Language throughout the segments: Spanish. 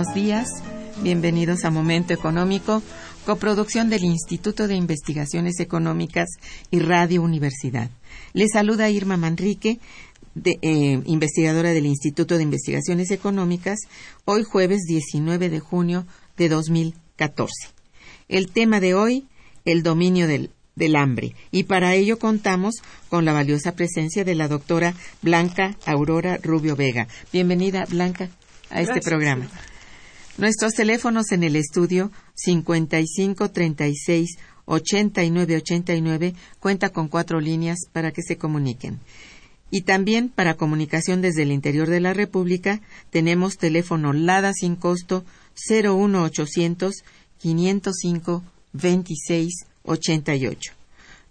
Buenos días. Bienvenidos a Momento Económico, coproducción del Instituto de Investigaciones Económicas y Radio Universidad. Les saluda Irma Manrique, eh, investigadora del Instituto de Investigaciones Económicas, hoy jueves 19 de junio de 2014. El tema de hoy, el dominio del, hambre. Y para ello contamos con la valiosa presencia de la doctora Blanca Aurora Rubio Vega. Bienvenida, Blanca, a este programa. Nuestros teléfonos en el estudio 55 36 89 89 cuenta con cuatro líneas para que se comuniquen. Y también para comunicación desde el interior de la República tenemos teléfono LADA sin costo 01800 505 26 88.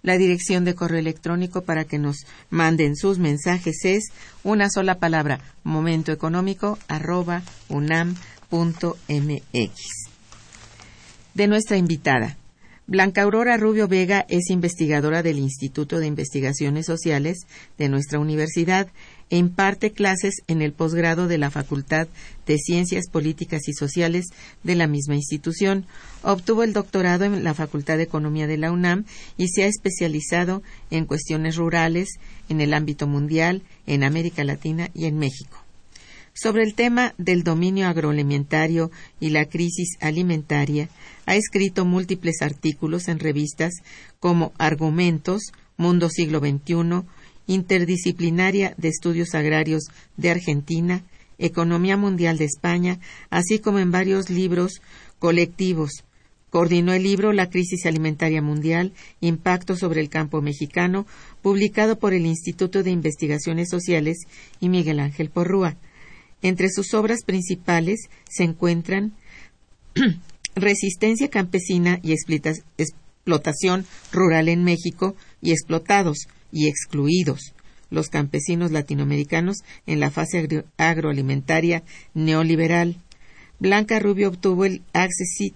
La dirección de correo electrónico para que nos manden sus mensajes es una sola palabra momentoeconómico arroba unam mx. De nuestra invitada. Blanca Aurora Rubio Vega es investigadora del Instituto de Investigaciones Sociales de nuestra universidad e imparte clases en el posgrado de la Facultad de Ciencias Políticas y Sociales de la misma institución. Obtuvo el doctorado en la Facultad de Economía de la UNAM y se ha especializado en cuestiones rurales en el ámbito mundial, en América Latina y en México sobre el tema del dominio agroalimentario y la crisis alimentaria, ha escrito múltiples artículos en revistas como Argumentos, Mundo Siglo XXI, Interdisciplinaria de Estudios Agrarios de Argentina, Economía Mundial de España, así como en varios libros colectivos. Coordinó el libro La crisis alimentaria mundial, Impacto sobre el campo mexicano, publicado por el Instituto de Investigaciones Sociales y Miguel Ángel Porrúa. Entre sus obras principales se encuentran Resistencia campesina y explotación rural en México y explotados y excluidos los campesinos latinoamericanos en la fase agroalimentaria neoliberal. Blanca Rubio obtuvo el Accessit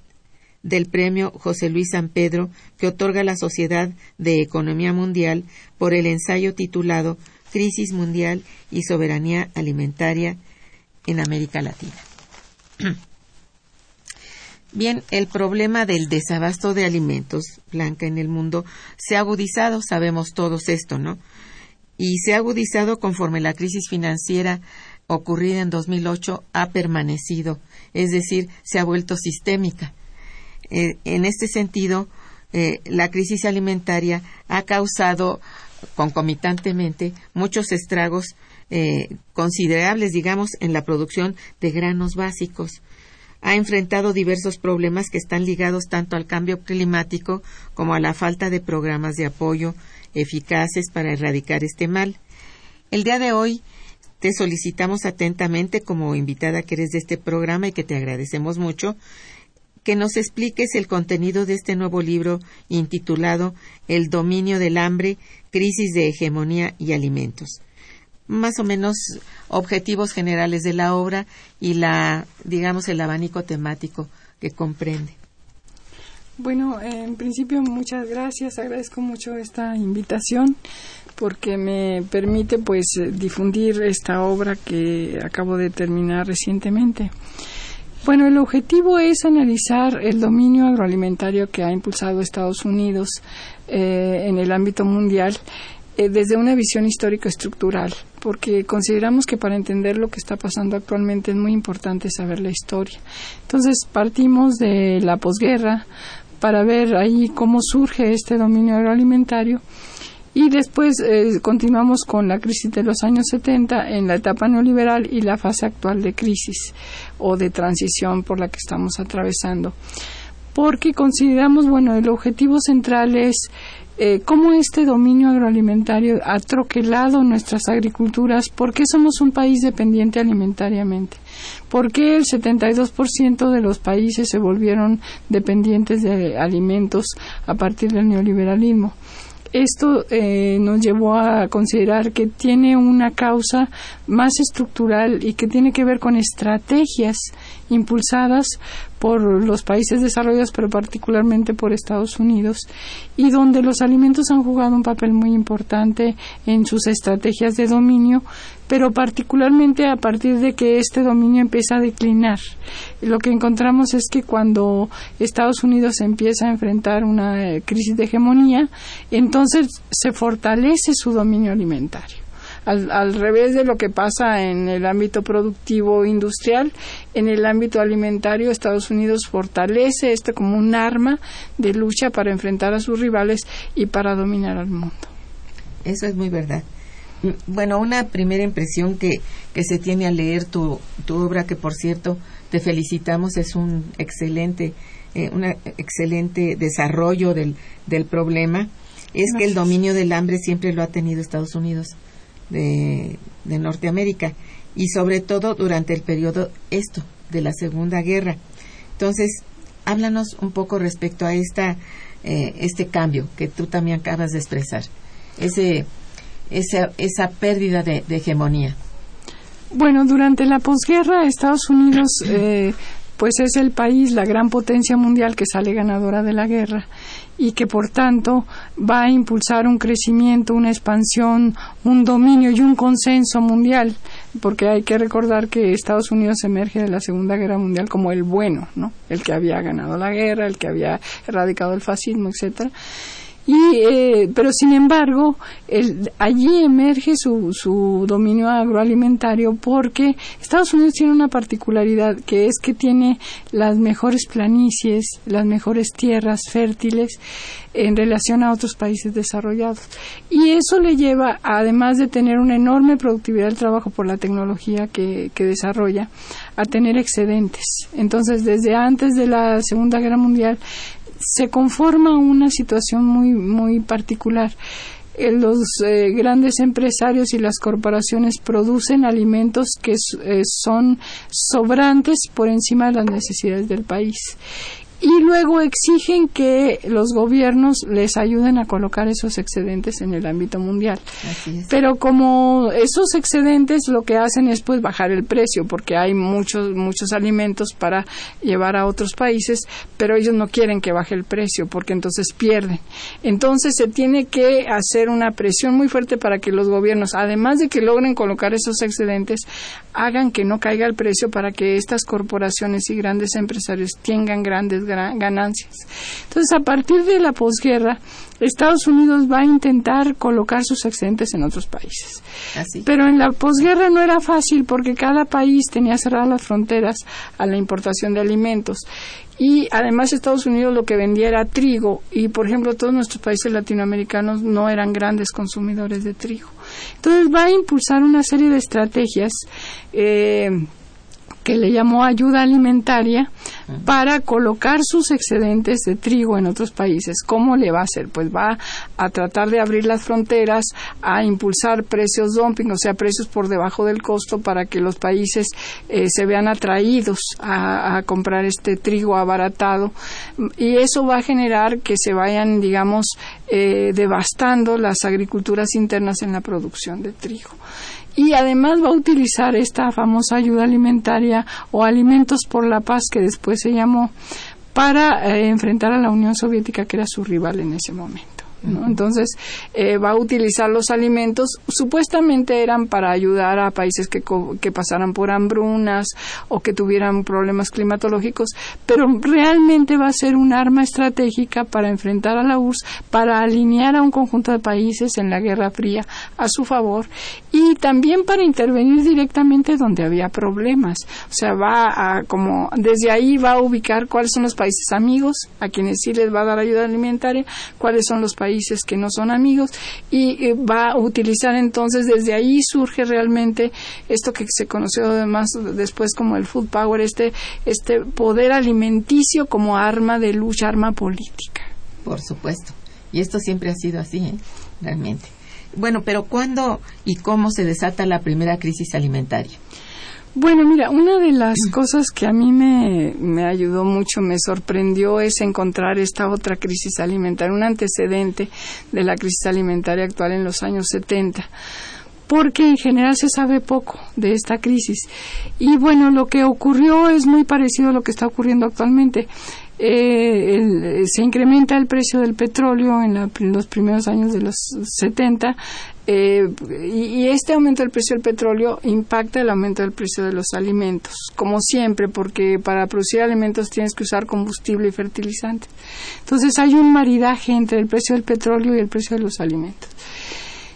del premio José Luis San Pedro que otorga la Sociedad de Economía Mundial por el ensayo titulado Crisis Mundial y Soberanía Alimentaria en América Latina. Bien, el problema del desabasto de alimentos, Blanca, en el mundo se ha agudizado, sabemos todos esto, ¿no? y se ha agudizado conforme la crisis financiera ocurrida en 2008 ha permanecido, es decir, se ha vuelto sistémica. Eh, en este sentido, eh, la crisis alimentaria ha causado concomitantemente muchos estragos eh, considerables, digamos, en la producción de granos básicos. Ha enfrentado diversos problemas que están ligados tanto al cambio climático como a la falta de programas de apoyo eficaces para erradicar este mal. El día de hoy te solicitamos atentamente, como invitada que eres de este programa y que te agradecemos mucho, que nos expliques el contenido de este nuevo libro intitulado El dominio del hambre, crisis de hegemonía y alimentos. Más o menos objetivos generales de la obra y la, digamos, el abanico temático que comprende. Bueno, en principio muchas gracias, agradezco mucho esta invitación porque me permite pues difundir esta obra que acabo de terminar recientemente. Bueno, el objetivo es analizar el dominio agroalimentario que ha impulsado Estados Unidos eh, en el ámbito mundial eh, desde una visión histórico-estructural, porque consideramos que para entender lo que está pasando actualmente es muy importante saber la historia. Entonces partimos de la posguerra para ver ahí cómo surge este dominio agroalimentario y después eh, continuamos con la crisis de los años 70 en la etapa neoliberal y la fase actual de crisis o de transición por la que estamos atravesando. Porque consideramos, bueno, el objetivo central es eh, cómo este dominio agroalimentario ha troquelado nuestras agriculturas, por qué somos un país dependiente alimentariamente, por qué el 72% de los países se volvieron dependientes de alimentos a partir del neoliberalismo. Esto eh, nos llevó a considerar que tiene una causa más estructural y que tiene que ver con estrategias impulsadas por los países desarrollados, pero particularmente por Estados Unidos, y donde los alimentos han jugado un papel muy importante en sus estrategias de dominio, pero particularmente a partir de que este dominio empieza a declinar. Lo que encontramos es que cuando Estados Unidos empieza a enfrentar una eh, crisis de hegemonía, entonces se fortalece su dominio alimentario al, revés de lo que pasa en el ámbito productivo industrial, en el ámbito alimentario Estados Unidos fortalece esto como un arma de lucha para enfrentar a sus rivales y para dominar al mundo. Eso es muy verdad. Bueno, una primera impresión que, que se tiene al leer tu, tu obra, que por cierto te felicitamos, es un excelente, eh, un excelente desarrollo del, del problema, es que el dominio del hambre siempre lo ha tenido Estados Unidos de, Norteamérica y sobre todo durante el periodo esto de la Segunda Guerra. Entonces, háblanos un poco respecto a esta eh, este cambio que tú también acabas de expresar, ese esa, esa pérdida de, hegemonía. Bueno, durante la posguerra Estados Unidos eh, pues es el país, la gran potencia mundial que sale ganadora de la guerra y que por tanto va a impulsar un crecimiento, una expansión, un dominio y un consenso mundial, porque hay que recordar que Estados Unidos emerge de la Segunda Guerra Mundial como el bueno, ¿no? El que había ganado la guerra, el que había erradicado el fascismo, etcétera y, eh, pero sin embargo, allí emerge su, su dominio agroalimentario porque Estados Unidos tiene una particularidad que es que tiene las mejores planicies, las mejores tierras fértiles en relación a otros países desarrollados. Y eso le lleva, además de tener una enorme productividad del trabajo por la tecnología que, que desarrolla, a tener excedentes. Entonces, desde antes de la Segunda Guerra Mundial, se conforma una situación muy, muy particular. Eh, los eh, grandes empresarios y las corporaciones producen alimentos que eh, son sobrantes por encima de las necesidades del país y luego exigen que los gobiernos les ayuden a colocar esos excedentes en el ámbito mundial. Pero como esos excedentes lo que hacen es pues bajar el precio porque hay muchos muchos alimentos para llevar a otros países, pero ellos no quieren que baje el precio porque entonces pierden. Entonces se tiene que hacer una presión muy fuerte para que los gobiernos, además de que logren colocar esos excedentes, hagan que no caiga el precio para que estas corporaciones y grandes empresarios tengan grandes ganancias. Entonces, a partir de la posguerra, Estados Unidos va a intentar colocar sus excedentes en otros países. ¿Ah, Pero en la posguerra no era fácil porque cada país tenía cerradas las fronteras a la importación de alimentos. Y además Estados Unidos lo que vendía era trigo y, por ejemplo, todos nuestros países latinoamericanos no eran grandes consumidores de trigo. Entonces va a impulsar una serie de estrategias. Eh, que le llamó ayuda alimentaria para colocar sus excedentes de trigo en otros países. ¿Cómo le va a hacer? Pues va a tratar de abrir las fronteras, a impulsar precios dumping, o sea, precios por debajo del costo para que los países eh, se vean atraídos a, comprar este trigo abaratado. Y eso va a generar que se vayan, digamos, eh, devastando las agriculturas internas en la producción de trigo y además va a utilizar esta famosa ayuda alimentaria o alimentos por la paz que después se llamó para eh, enfrentar a la Unión Soviética que era su rival en ese momento. Entonces, eh, va a utilizar los alimentos, supuestamente eran para ayudar a países que, que pasaran por hambrunas o que tuvieran problemas climatológicos, pero realmente va a ser un arma estratégica para enfrentar a la URSS, para alinear a un conjunto de países en la Guerra Fría a su favor y también para intervenir directamente donde había problemas. O sea, va a, como, desde ahí va a ubicar cuáles son los países amigos, a quienes sí les va a dar ayuda alimentaria, cuáles son los países países que no son amigos y eh, va a utilizar entonces desde ahí surge realmente esto que se conoció además después como el food power este este poder alimenticio como arma de lucha arma política. Por supuesto. Y esto siempre ha sido así ¿eh? realmente. Bueno pero cuándo y cómo se desata la primera crisis alimentaria bueno, mira, una de las cosas que a mí me, me, ayudó mucho, me sorprendió, es encontrar esta otra crisis alimentaria, un antecedente de la crisis alimentaria actual en los años 70 porque en general se sabe poco de esta crisis. Y bueno, lo que ocurrió es muy parecido a lo que está ocurriendo actualmente. Eh, se incrementa el precio del petróleo en, los primeros años de los 70 eh, y, este aumento del precio del petróleo impacta el aumento del precio de los alimentos, como siempre, porque para producir alimentos tienes que usar combustible y fertilizante. Entonces hay un maridaje entre el precio del petróleo y el precio de los alimentos.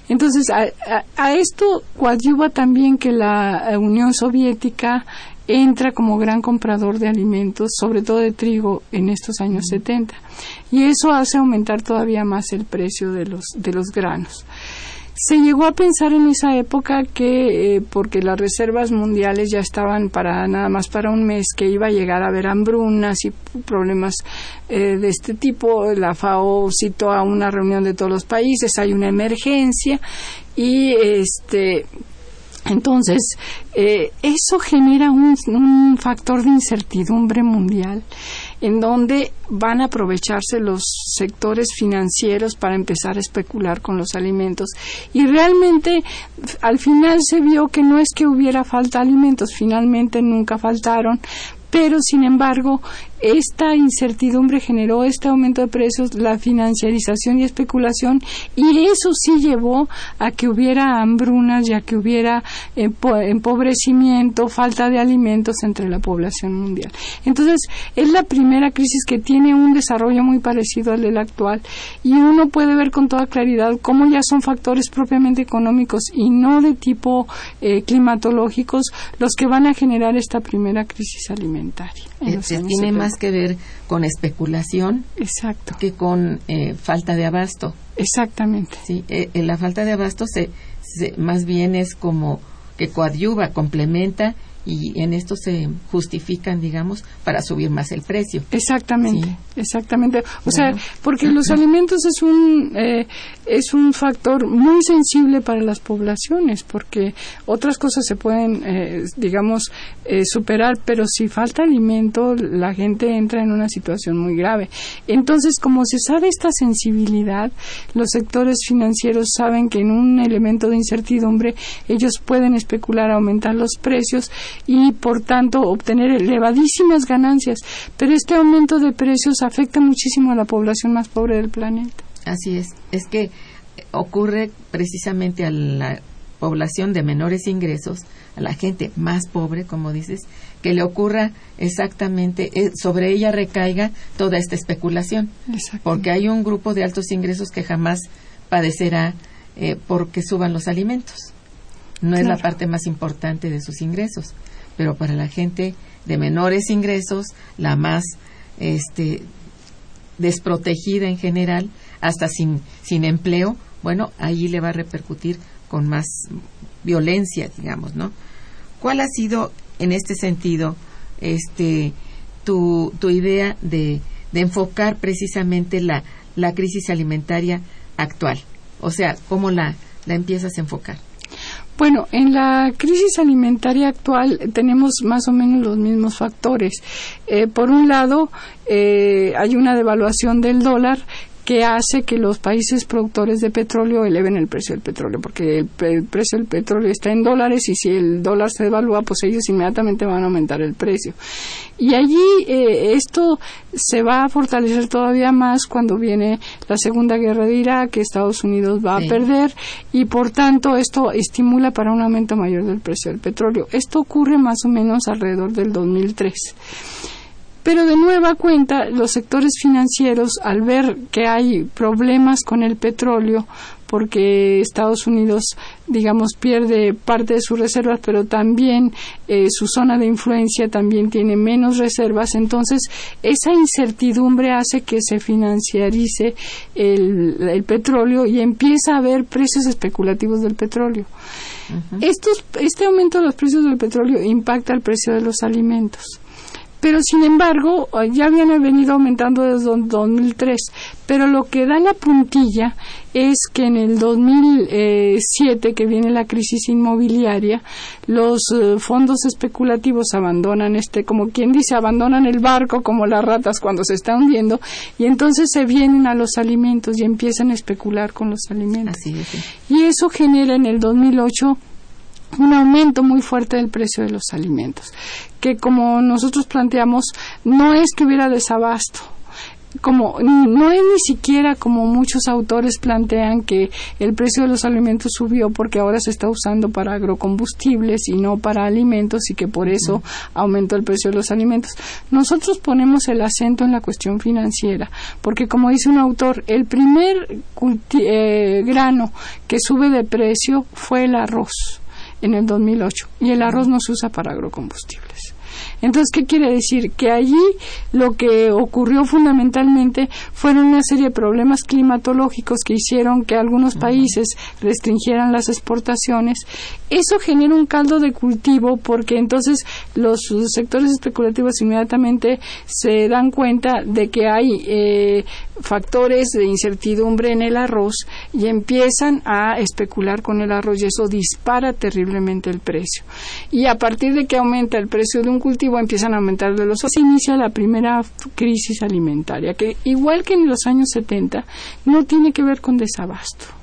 Entonces, a, esto coadyuva también que la Unión Soviética entra como gran comprador de alimentos, sobre todo de trigo, en estos años 70. Y eso hace aumentar todavía más el precio de los, de los granos. Se llegó a pensar en esa época que, eh, porque las reservas mundiales ya estaban para nada más para un mes, que iba a llegar a haber hambrunas y problemas eh, de este tipo, la FAO citó a una reunión de todos los países, hay una emergencia y este entonces, eh, eso genera un, factor de incertidumbre mundial en donde van a aprovecharse los sectores financieros para empezar a especular con los alimentos. Y realmente al final se vio que no es que hubiera falta de alimentos, finalmente nunca faltaron, pero sin embargo esta incertidumbre generó este aumento de precios, la financiarización y especulación, y eso sí llevó a que hubiera hambrunas y a que hubiera empobrecimiento, falta de alimentos entre la población mundial. Entonces, es la primera crisis que tiene un desarrollo muy parecido al del actual, y uno puede ver con toda claridad cómo ya son factores propiamente económicos y no de tipo eh, climatológicos los que van a generar esta primera crisis alimentaria. Eh, tiene más que ver con especulación Exacto. que con eh, falta de abasto. Exactamente. Sí, eh, la falta de abasto se, más bien es como que coadyuva, complementa y en esto se justifican, digamos, para subir más el precio. Exactamente, exactamente. O sea, porque los alimentos es un eh, es un factor muy sensible para las poblaciones, porque otras cosas se pueden, eh, digamos, eh, superar, pero si falta alimento, la gente entra en una situación muy grave. Entonces, como se sabe esta sensibilidad, los sectores financieros saben que en un elemento de incertidumbre ellos pueden especular, aumentar los precios y por tanto obtener elevadísimas ganancias. Pero este aumento de precios afecta muchísimo a la población más pobre del planeta. Así es. Es que ocurre precisamente al población de menores ingresos, a la gente más pobre, como dices, que le ocurra exactamente, eh, sobre ella recaiga toda esta especulación. Porque hay un grupo de altos ingresos que jamás padecerá eh, porque suban los alimentos. No es la parte más importante de sus ingresos, pero para la gente de menores ingresos, la más este, desprotegida en general, hasta sin, sin empleo, bueno, ahí le va a repercutir con más violencia, digamos, ¿no? ¿Cuál ha sido en este sentido este tu, tu idea de, de enfocar precisamente la, la crisis alimentaria actual? O sea, ¿cómo la, la empiezas a enfocar? Bueno, en la crisis alimentaria actual tenemos más o menos los mismos factores. Eh, por un lado, eh, hay una devaluación del dólar que hace que los países productores de petróleo eleven el precio del petróleo, porque el, precio del petróleo está en dólares y si el dólar se devalúa, pues ellos inmediatamente van a aumentar el precio. Y allí eh, esto se va a fortalecer todavía más cuando viene la Segunda Guerra de Irak, que Estados Unidos va a perder y por tanto esto estimula para un aumento mayor del precio del petróleo. Esto ocurre más o menos alrededor del 2003. Pero de nueva cuenta, los sectores financieros, al ver que hay problemas con el petróleo, porque Estados Unidos, digamos, pierde parte de sus reservas, pero también eh, su zona de influencia también tiene menos reservas. Entonces, esa incertidumbre hace que se financiarice el, petróleo y empieza a haber precios especulativos del petróleo. este aumento de los precios del petróleo impacta el precio de los alimentos pero sin embargo ya habían venido aumentando desde 2003 pero lo que da la puntilla es que en el 2007 que viene la crisis inmobiliaria los eh, fondos especulativos abandonan este como quien dice abandonan el barco como las ratas cuando se está hundiendo y entonces se vienen a los alimentos y empiezan a especular con los alimentos. Y eso genera en el 2008 un aumento muy fuerte del precio de los alimentos, que como nosotros planteamos, no es que hubiera desabasto, como no es ni siquiera como muchos autores plantean que el precio de los alimentos subió porque ahora se está usando para agrocombustibles y no para alimentos y que por eso aumentó el precio de los alimentos. Nosotros ponemos el acento en la cuestión financiera porque como dice un autor, el primer eh, grano que sube de precio fue el arroz en el 2008 y el arroz no se usa para agrocombustibles. Entonces, ¿qué quiere decir? Que allí lo que ocurrió fundamentalmente fueron una serie de problemas climatológicos que hicieron que algunos países restringieran las exportaciones. Eso genera un caldo de cultivo porque entonces los sectores especulativos inmediatamente se dan cuenta de que hay eh, factores de incertidumbre en el arroz y empiezan a especular con el arroz y eso dispara terriblemente el precio. Y a partir de que aumenta el precio de un cultivo empiezan a aumentar de los Se inicia la primera crisis alimentaria que igual que en los años 70 no tiene que ver con desabasto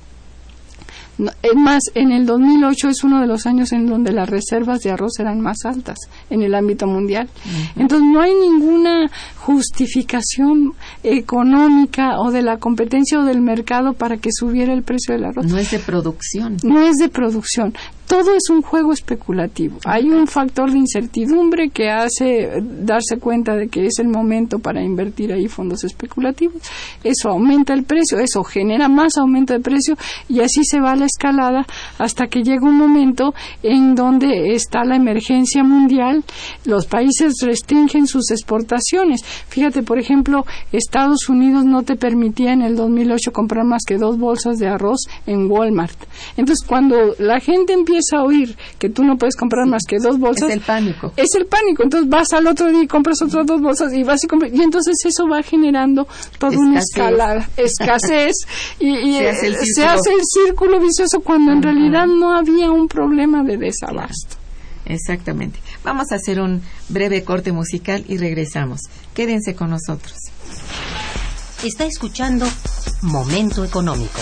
es más, en el 2008 es uno de los años en donde las reservas de arroz eran más altas en el ámbito mundial. Entonces, no hay ninguna justificación económica o de la competencia o del mercado para que subiera el precio del arroz. No es de producción. No es de producción todo es un juego especulativo. Hay un factor de incertidumbre que hace darse cuenta de que es el momento para invertir ahí fondos especulativos. Eso aumenta el precio, eso genera más aumento de precio y así se va la escalada hasta que llega un momento en donde está la emergencia mundial. Los países restringen sus exportaciones. Fíjate, por ejemplo, Estados Unidos no te permitía en el 2008 comprar más que dos bolsas de arroz en Walmart. Entonces, cuando la gente empieza empieza a oír que tú no puedes comprar más que dos bolsas, es el pánico. Es el pánico. Entonces vas al otro día y compras otras dos bolsas y vas y compras. Y entonces eso va generando toda una escalada, escasez y, se, hace el círculo vicioso cuando en realidad no había un problema de desabasto. Exactamente. Vamos a hacer un breve corte musical y regresamos. Quédense con nosotros. Está escuchando Momento Económico.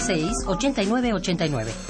36 89 89.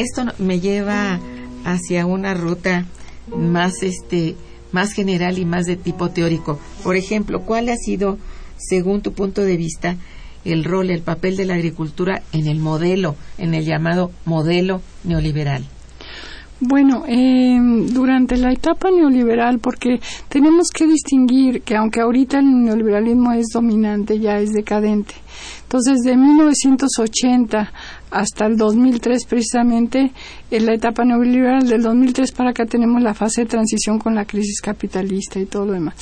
Esto me lleva hacia una ruta más este más general y más de tipo teórico. Por ejemplo, ¿cuál ha sido, según tu punto de vista, el rol, el papel de la agricultura en el modelo, en el llamado modelo neoliberal? Bueno, eh, durante la etapa neoliberal, porque tenemos que distinguir que aunque ahorita el neoliberalismo es dominante, ya es decadente. Entonces, de 1980 hasta el 2003 precisamente, en la etapa neoliberal del 2003 para acá tenemos la fase de transición con la crisis capitalista y todo lo demás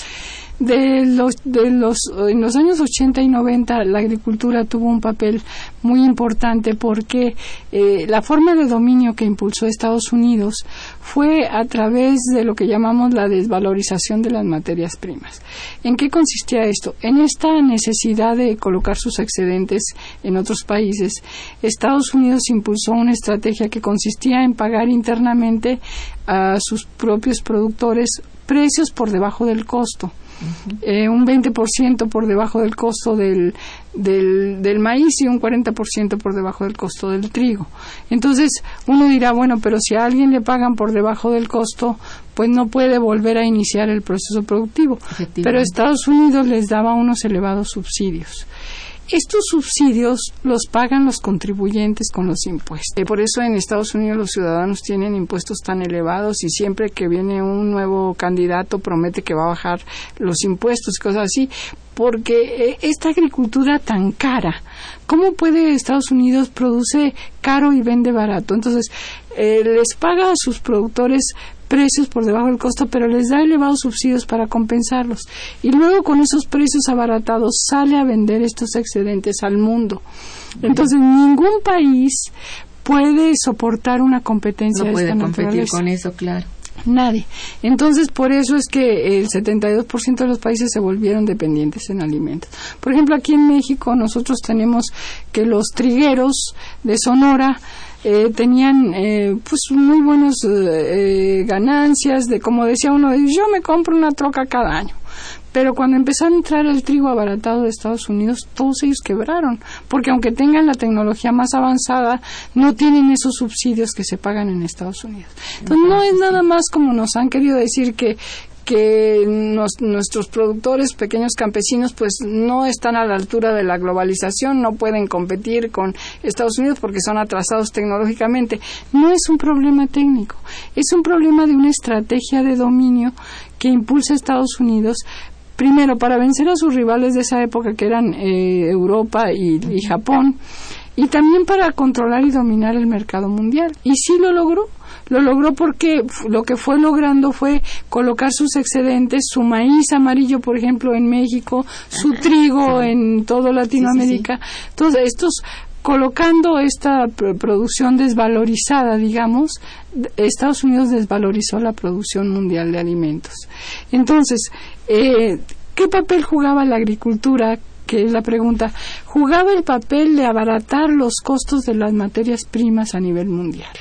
de los, de los, en los años 80 y 90 la agricultura tuvo un papel muy importante porque eh, la forma de dominio que impulsó Estados Unidos fue a través de lo que llamamos la desvalorización de las materias primas. ¿En qué consistía esto? En esta necesidad de colocar sus excedentes en otros países, Estados Unidos impulsó una estrategia que consistía en pagar internamente a sus propios productores precios por debajo del costo eh, un 20% por debajo del costo del, del, del, maíz y un 40% por debajo del costo del trigo. Entonces, uno dirá, bueno, pero si a alguien le pagan por debajo del costo, pues no puede volver a iniciar el proceso productivo. Pero Estados Unidos les daba unos elevados subsidios. Estos subsidios los pagan los contribuyentes con los impuestos. Por eso en Estados Unidos los ciudadanos tienen impuestos tan elevados y siempre que viene un nuevo candidato promete que va a bajar los impuestos cosas así, porque eh, esta agricultura tan cara, ¿cómo puede Estados Unidos produce caro y vende barato? Entonces, eh, les paga a sus productores precios por debajo del costo, pero les da elevados subsidios para compensarlos. Y luego con esos precios abaratados sale a vender estos excedentes al mundo. Entonces ningún país puede soportar una competencia no de puede esta competir con eso, claro. Nadie. Entonces, por eso es que el 72% de los países se volvieron dependientes en alimentos. Por ejemplo, aquí en México nosotros tenemos que los trigueros de Sonora eh, tenían eh, pues muy buenas eh, ganancias de como decía uno yo me compro una troca cada año pero cuando empezó a entrar el trigo abaratado de Estados Unidos, todos ellos quebraron, porque aunque tengan la tecnología más avanzada, no tienen esos subsidios que se pagan en Estados Unidos. Entonces, no es nada más como nos han querido decir que, que nuestros productores pequeños campesinos pues no están a la altura de la globalización, no pueden competir con Estados Unidos porque son atrasados tecnológicamente. No es un problema técnico, es un problema de una estrategia de dominio que impulsa a Estados Unidos primero para vencer a sus rivales de esa época que eran eh, Europa y, y Japón y también para controlar y dominar el mercado mundial. Y sí lo logró. Lo logró porque lo que fue logrando fue colocar sus excedentes, su maíz amarillo, por ejemplo, en México, su trigo en toda Latinoamérica. Todos estos colocando esta producción desvalorizada, digamos, Estados Unidos desvalorizó la producción mundial de alimentos. Entonces, eh, ¿qué papel jugaba la agricultura? que es la pregunta, jugaba el papel de abaratar los costos de las materias primas a nivel mundial.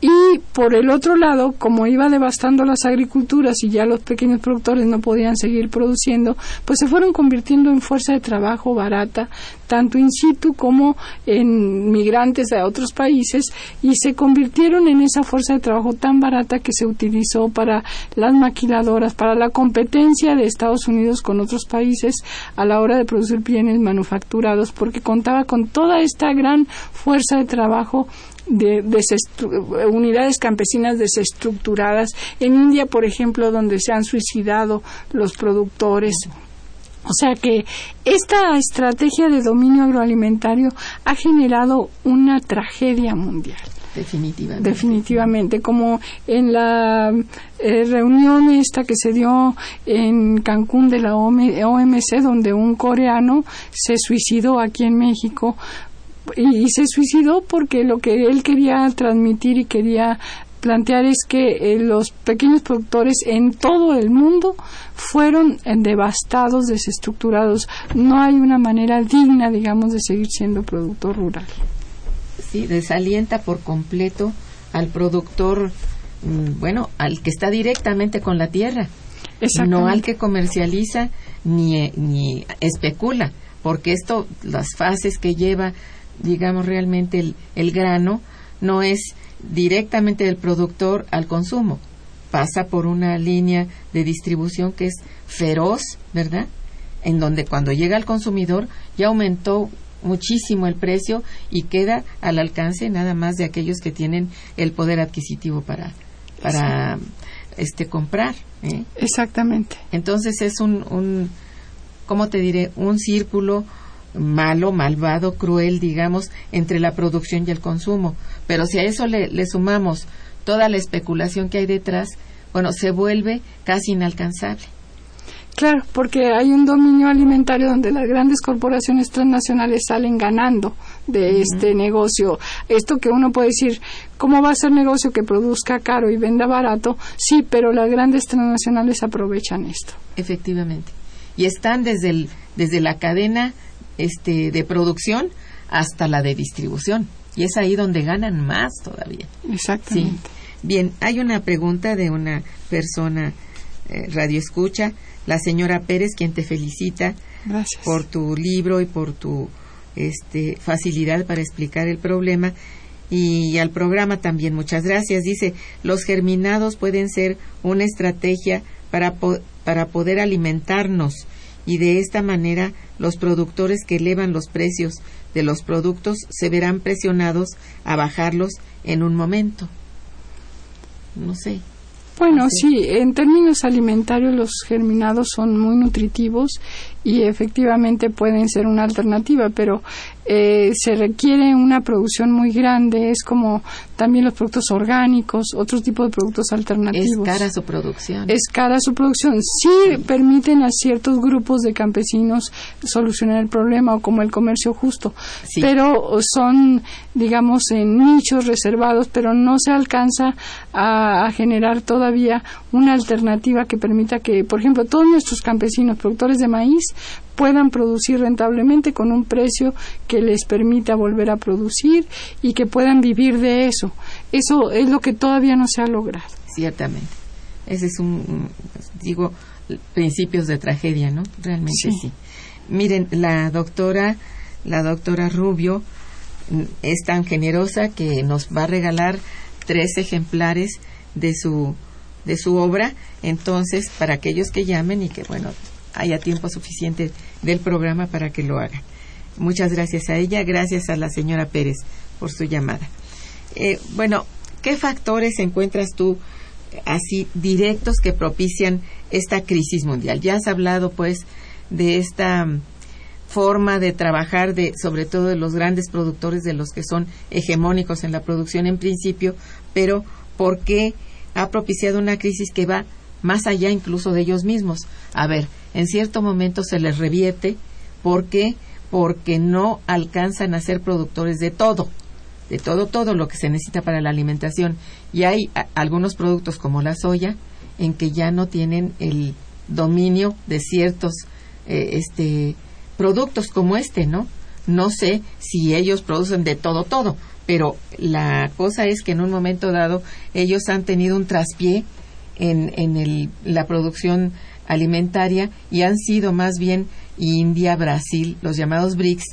Y por el otro lado, como iba devastando las agriculturas y ya los pequeños productores no podían seguir produciendo, pues se fueron convirtiendo en fuerza de trabajo barata, tanto in situ como en migrantes de otros países, y se convirtieron en esa fuerza de trabajo tan barata que se utilizó para las maquiladoras, para la competencia de Estados Unidos con otros países a la hora de producir bienes manufacturados, porque contaba con toda esta gran fuerza de trabajo de unidades campesinas desestructuradas. En India, por ejemplo, donde se han suicidado los productores. O sea que esta estrategia de dominio agroalimentario ha generado una tragedia mundial. Definitivamente. Definitivamente, como en la eh, reunión esta que se dio en Cancún de la OMC, donde un coreano se suicidó aquí en México y, se suicidó porque lo que él quería transmitir y quería plantear es que eh, los pequeños productores en todo el mundo fueron eh, devastados, desestructurados. No hay una manera digna, digamos, de seguir siendo productor rural. Sí, desalienta por completo al productor, mm, bueno, al que está directamente con la tierra, no al que comercializa ni, ni especula, porque esto, las fases que lleva, digamos, realmente el, el grano, no es directamente del productor al consumo, pasa por una línea de distribución que es feroz, ¿verdad? En donde cuando llega al consumidor ya aumentó muchísimo el precio y queda al alcance nada más de aquellos que tienen el poder adquisitivo para para este comprar ¿eh? exactamente entonces es un, un cómo te diré un círculo malo malvado cruel digamos entre la producción y el consumo pero si a eso le, le sumamos toda la especulación que hay detrás bueno se vuelve casi inalcanzable Claro, porque hay un dominio alimentario donde las grandes corporaciones transnacionales salen ganando de este negocio. Esto que uno puede decir, ¿cómo va a ser negocio que produzca caro y venda barato? Sí, pero las grandes transnacionales aprovechan esto. Efectivamente. Y están desde, el, desde la cadena este, de producción hasta la de distribución. Y es ahí donde ganan más todavía. Exactamente. Bien, hay una pregunta de una persona eh, radio escucha la señora Pérez, quien te felicita por tu libro y por tu este, facilidad para explicar el problema. Y al programa también, muchas gracias. Dice, los germinados pueden ser una estrategia para, para poder alimentarnos y de esta manera los productores que elevan los precios de los productos se verán presionados a bajarlos en un momento. No sé. Bueno, sí, en términos alimentarios los germinados son muy nutritivos y efectivamente pueden ser una alternativa, pero eh, se requiere una producción muy grande, es como también los productos orgánicos, otros tipos de productos alternativos. Es cara su producción. Es cara su producción. Sí, permiten a ciertos grupos de campesinos solucionar el problema o como el comercio justo, pero son, digamos, en nichos reservados, pero no se alcanza a generar todavía una alternativa que permita que, por ejemplo, todos nuestros campesinos productores de maíz puedan producir rentablemente con un precio que les permita volver a producir y que puedan vivir de eso. Eso es lo que todavía no se ha logrado. Ciertamente. Ese es un, digo, principios de tragedia, ¿no? Realmente sí. Miren, la doctora, la doctora Rubio mm, es tan generosa que nos va a regalar tres ejemplares de su de su obra, entonces para aquellos que llamen y que bueno, haya tiempo suficiente del programa para que lo hagan. Muchas gracias a ella, gracias a la señora Pérez por su llamada. Eh, bueno, ¿qué factores encuentras tú así directos que propician esta crisis mundial? Ya has hablado pues de esta mm, forma de trabajar de sobre todo de los grandes productores de los que son hegemónicos en la producción en principio, pero ¿por qué ha propiciado una crisis que va más allá incluso de ellos mismos? A ver, en cierto momento se les revierte. ¿Por qué? Porque no alcanzan a ser productores de todo, de todo, todo lo que se necesita para la alimentación. Y hay algunos productos como la soya en que ya no tienen el dominio de ciertos eh, este, productos como este, ¿no? No sé si ellos producen de todo, todo, pero la cosa es que en un momento dado ellos han tenido un traspié en, en el, la producción alimentaria y han sido más bien India, Brasil, los llamados BRICS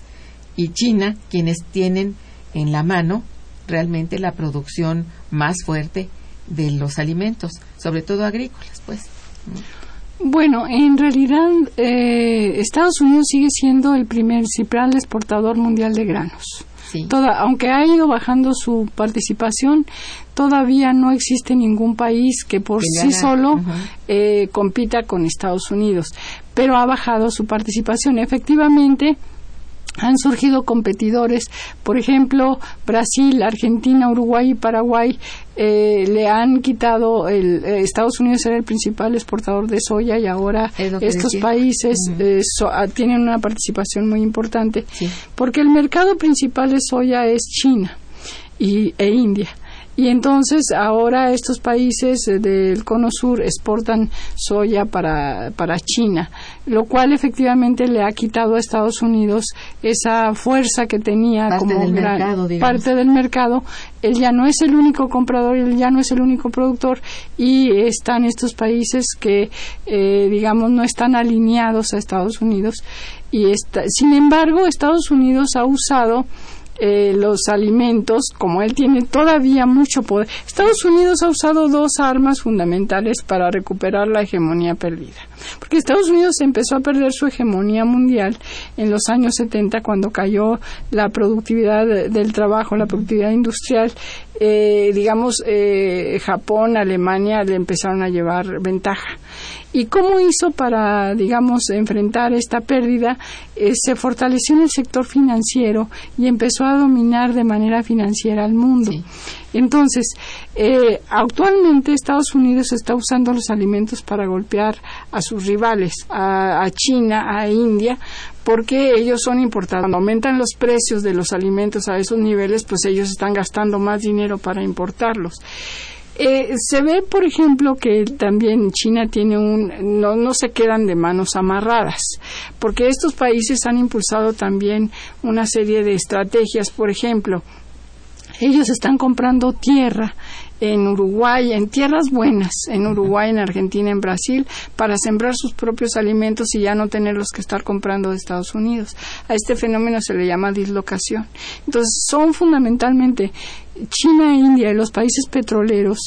y China quienes tienen en la mano realmente la producción más fuerte de los alimentos, sobre todo agrícolas, pues. Bueno, en realidad eh, Estados Unidos sigue siendo el principal exportador mundial de granos. Toda, aunque ha ido bajando su participación, todavía no existe ningún país que por sí solo eh, compita con Estados Unidos, pero ha bajado su participación. Efectivamente, han surgido competidores, por ejemplo, Brasil, Argentina, Uruguay y Paraguay eh, le han quitado, el, eh, Estados Unidos era el principal exportador de soya y ahora estos países eh, ah, tienen una participación muy importante, porque el mercado principal de soya es China y, e India. Y entonces ahora estos países eh, del cono sur exportan soya para, para China, lo cual efectivamente le ha quitado a Estados Unidos esa fuerza que tenía como parte del mercado. Él ya no es el único comprador, él ya no es el único productor y están estos países que, eh, digamos, no están alineados a Estados Unidos. Y sin embargo, Estados Unidos ha usado eh, los alimentos, como él tiene todavía mucho poder. Estados Unidos ha usado dos armas fundamentales para recuperar la hegemonía perdida. Porque Estados Unidos empezó a perder su hegemonía mundial en los años 70 cuando cayó la productividad del trabajo, la productividad industrial. Eh, digamos, eh, Japón, Alemania le empezaron a llevar ventaja. ¿Y cómo hizo para, digamos, enfrentar esta pérdida? Eh, se fortaleció en el sector financiero y empezó a dominar de manera financiera al mundo. Entonces, eh, actualmente Estados Unidos está usando los alimentos para golpear a sus rivales, a, a China, a India, porque ellos son importados. Cuando aumentan los precios de los alimentos a esos niveles, pues ellos están gastando más dinero para importarlos. Eh, se ve, por ejemplo, que también China tiene un, no, no se quedan de manos amarradas, porque estos países han impulsado también una serie de estrategias, por ejemplo, ellos están comprando tierra en Uruguay, en tierras buenas, en Uruguay, en Argentina, en Brasil, para sembrar sus propios alimentos y ya no tenerlos que estar comprando de Estados Unidos. A este fenómeno se le llama dislocación. Entonces, son fundamentalmente China India y los países petroleros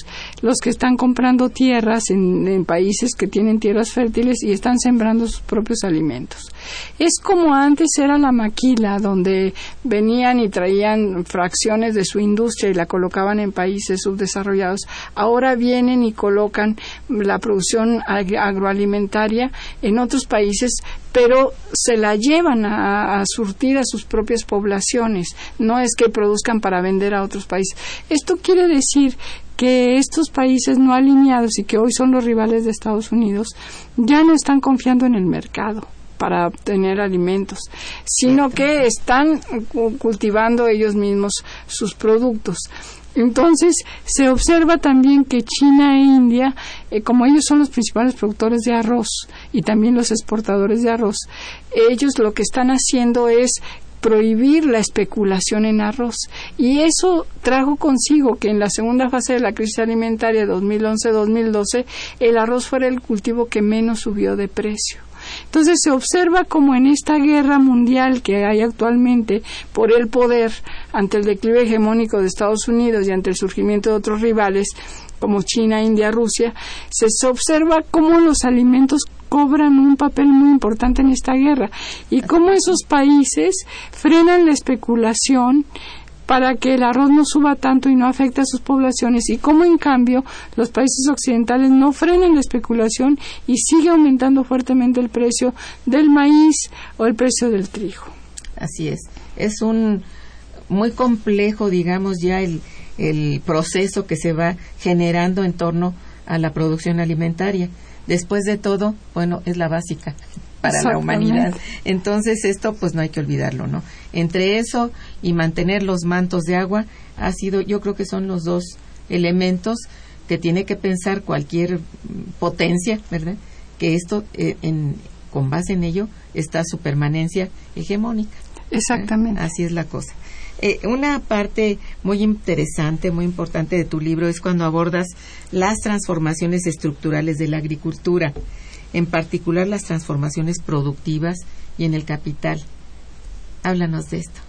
los que están comprando tierras en, países que tienen tierras fértiles y están sembrando sus propios alimentos. Es como antes era la maquila, donde venían y traían fracciones de su industria y la colocaban en países subdesarrollados. Ahora vienen y colocan la producción agroalimentaria en otros países, pero se la llevan a, a surtir a sus propias poblaciones. No es que produzcan para vender a otros países. Esto quiere decir que estos países no alineados y que hoy son los rivales de Estados Unidos ya no están confiando en el mercado para obtener alimentos, sino que están cultivando ellos mismos sus productos. Entonces, se observa también que China e India, eh, como ellos son los principales productores de arroz y también los exportadores de arroz, ellos lo que están haciendo es prohibir la especulación en arroz. Y eso trajo consigo que en la segunda fase de la crisis alimentaria 2011-2012 el arroz fuera el cultivo que menos subió de precio. Entonces se observa como en esta guerra mundial que hay actualmente por el poder ante el declive hegemónico de Estados Unidos y ante el surgimiento de otros rivales como China, India, Rusia, se observa cómo los alimentos cobran un papel muy importante en esta guerra y cómo esos países frenan la especulación para que el arroz no suba tanto y no afecte a sus poblaciones y cómo en cambio los países occidentales no frenan la especulación y sigue aumentando fuertemente el precio del maíz o el precio del trigo. Así es. Es un muy complejo, digamos, ya el, el proceso que se va generando en torno a la producción alimentaria. Después de todo, bueno, es la básica para la humanidad. Entonces esto pues no hay que olvidarlo, ¿no? Entre eso y mantener los mantos de agua ha sido, yo creo que son los dos elementos que tiene que pensar cualquier potencia, ¿verdad? Que esto, eh, en, con base en ello, está su permanencia hegemónica. Exactamente. Así es la cosa. Eh, una parte muy interesante, muy importante de tu libro es cuando abordas las transformaciones estructurales de la agricultura, en particular las transformaciones productivas y en el capital. Háblanos de esto.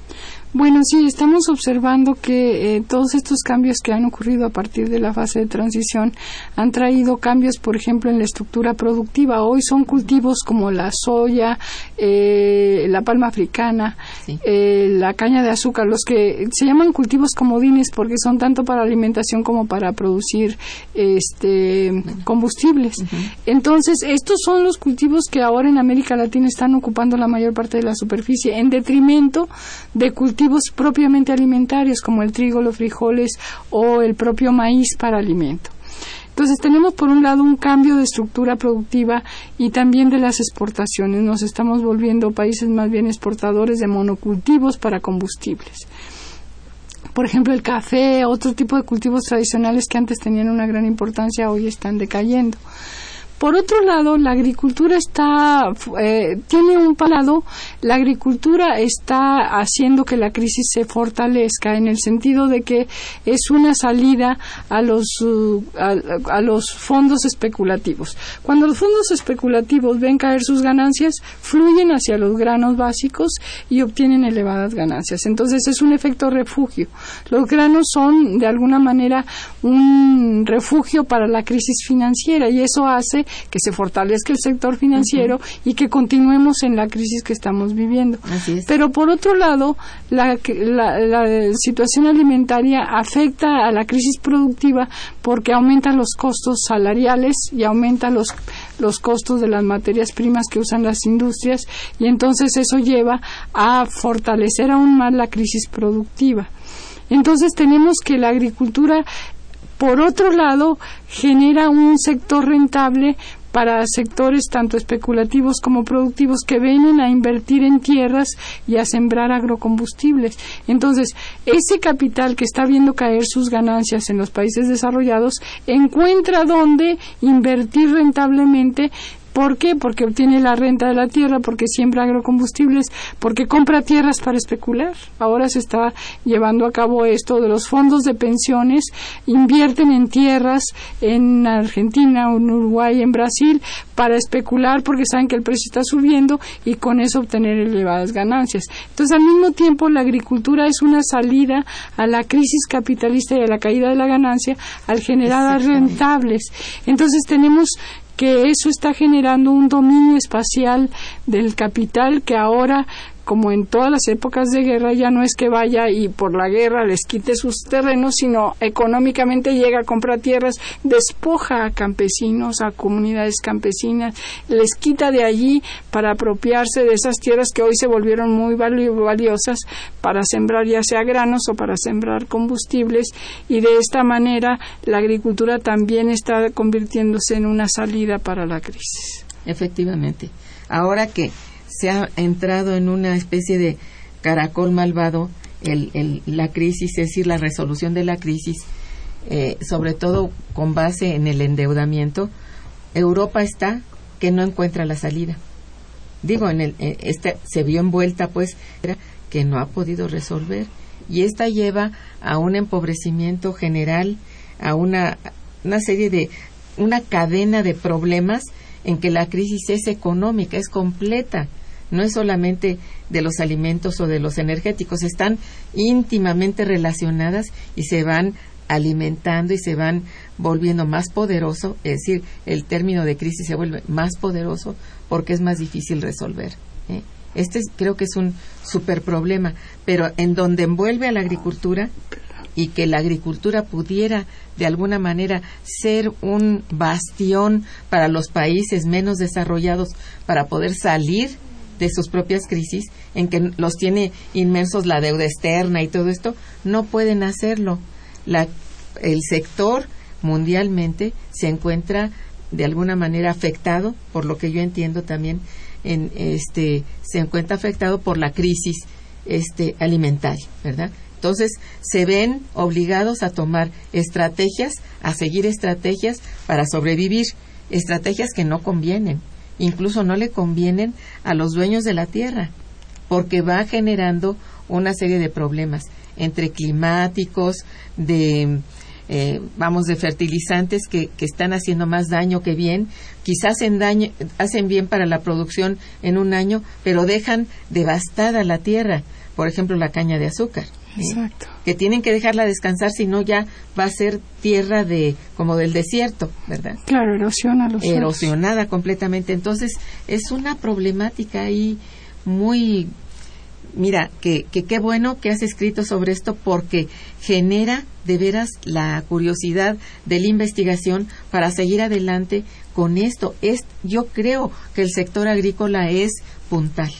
Bueno, sí, estamos observando que eh, todos estos cambios que han ocurrido a partir de la fase de transición han traído cambios, por ejemplo, en la estructura productiva. Hoy son cultivos como la soya, eh, la palma africana, eh, la caña de azúcar, los que se llaman cultivos comodines porque son tanto para alimentación como para producir este, combustibles. Entonces, estos son los cultivos que ahora en América Latina están ocupando la mayor parte de la superficie, en detrimento de cultivos propiamente alimentarios como el trigo, los frijoles o el propio maíz para alimento. Entonces tenemos por un lado un cambio de estructura productiva y también de las exportaciones. Nos estamos volviendo países más bien exportadores de monocultivos para combustibles. Por ejemplo, el café, otro tipo de cultivos tradicionales que antes tenían una gran importancia, hoy están decayendo. Por otro lado, la agricultura está, eh, tiene un palado, la agricultura está haciendo que la crisis se fortalezca en el sentido de que es una salida a los, uh, a, los fondos especulativos. Cuando los fondos especulativos ven caer sus ganancias, fluyen hacia los granos básicos y obtienen elevadas ganancias. Entonces es un efecto refugio. Los granos son, de alguna manera, un refugio para la crisis financiera y eso hace que se fortalezca el sector financiero y que continuemos en la crisis que estamos viviendo. Pero por otro lado, la, situación alimentaria afecta a la crisis productiva porque aumentan los costos salariales y aumentan los, los costos de las materias primas que usan las industrias y entonces eso lleva a fortalecer aún más la crisis productiva. Entonces tenemos que la agricultura por otro lado, genera un sector rentable para sectores tanto especulativos como productivos que vienen a invertir en tierras y a sembrar agrocombustibles. Entonces, ese capital que está viendo caer sus ganancias en los países desarrollados encuentra dónde invertir rentablemente ¿Por qué? Porque obtiene la renta de la tierra, porque siembra agrocombustibles, porque compra tierras para especular. Ahora se está llevando a cabo esto de los fondos de pensiones, invierten en tierras en Argentina, en Uruguay, en Brasil, para especular porque saben que el precio está subiendo y con eso obtener elevadas ganancias. Entonces, al mismo tiempo, la agricultura es una salida a la crisis capitalista y a la caída de la ganancia al generar rentables. Entonces, tenemos que eso está generando un dominio espacial del capital que ahora como en todas las épocas de guerra, ya no es que vaya y por la guerra les quite sus terrenos, sino económicamente llega a comprar tierras, despoja a campesinos, a comunidades campesinas, les quita de allí para apropiarse de esas tierras que hoy se volvieron muy valiosas para sembrar ya sea granos o para sembrar combustibles y de esta manera la agricultura también está convirtiéndose en una salida para la crisis. Efectivamente. Ahora que se ha entrado en una especie de caracol malvado el, la crisis, es decir, la resolución de la crisis, eh, sobre todo con base en el endeudamiento, Europa está que no encuentra la salida. Digo, en el, eh, este, se vio envuelta, pues, que no ha podido resolver. Y esta lleva a un empobrecimiento general, a una, una serie de, una cadena de problemas en que la crisis es económica, es completa no es solamente de los alimentos o de los energéticos, están íntimamente relacionadas y se van alimentando y se van volviendo más poderoso, es decir, el término de crisis se vuelve más poderoso porque es más difícil resolver. ¿eh? Este creo que es un super problema, pero en donde envuelve a la agricultura y que la agricultura pudiera de alguna manera ser un bastión para los países menos desarrollados para poder salir de sus propias crisis, en que los tiene inmensos la deuda externa y todo esto, no pueden hacerlo. La, el sector mundialmente se encuentra de alguna manera afectado, por lo que yo entiendo también, en, este, se encuentra afectado por la crisis este, alimentaria, ¿verdad? Entonces, se ven obligados a tomar estrategias, a seguir estrategias para sobrevivir, estrategias que no convienen incluso no le convienen a los dueños de la tierra, porque va generando una serie de problemas entre climáticos, de eh, vamos de fertilizantes que, que, están haciendo más daño que bien. Quizás hacen daño hacen bien para la producción en un año pero dejan devastada la tierra por ejemplo la caña de azúcar Exacto. que tienen que dejarla descansar si no ya va a ser tierra de como del desierto verdad claro erosiona los erosionada completamente entonces es una problemática ahí muy mira, que qué bueno que has escrito sobre esto porque genera de veras la curiosidad de la investigación para seguir adelante con esto. Es, yo creo que el sector agrícola es puntal.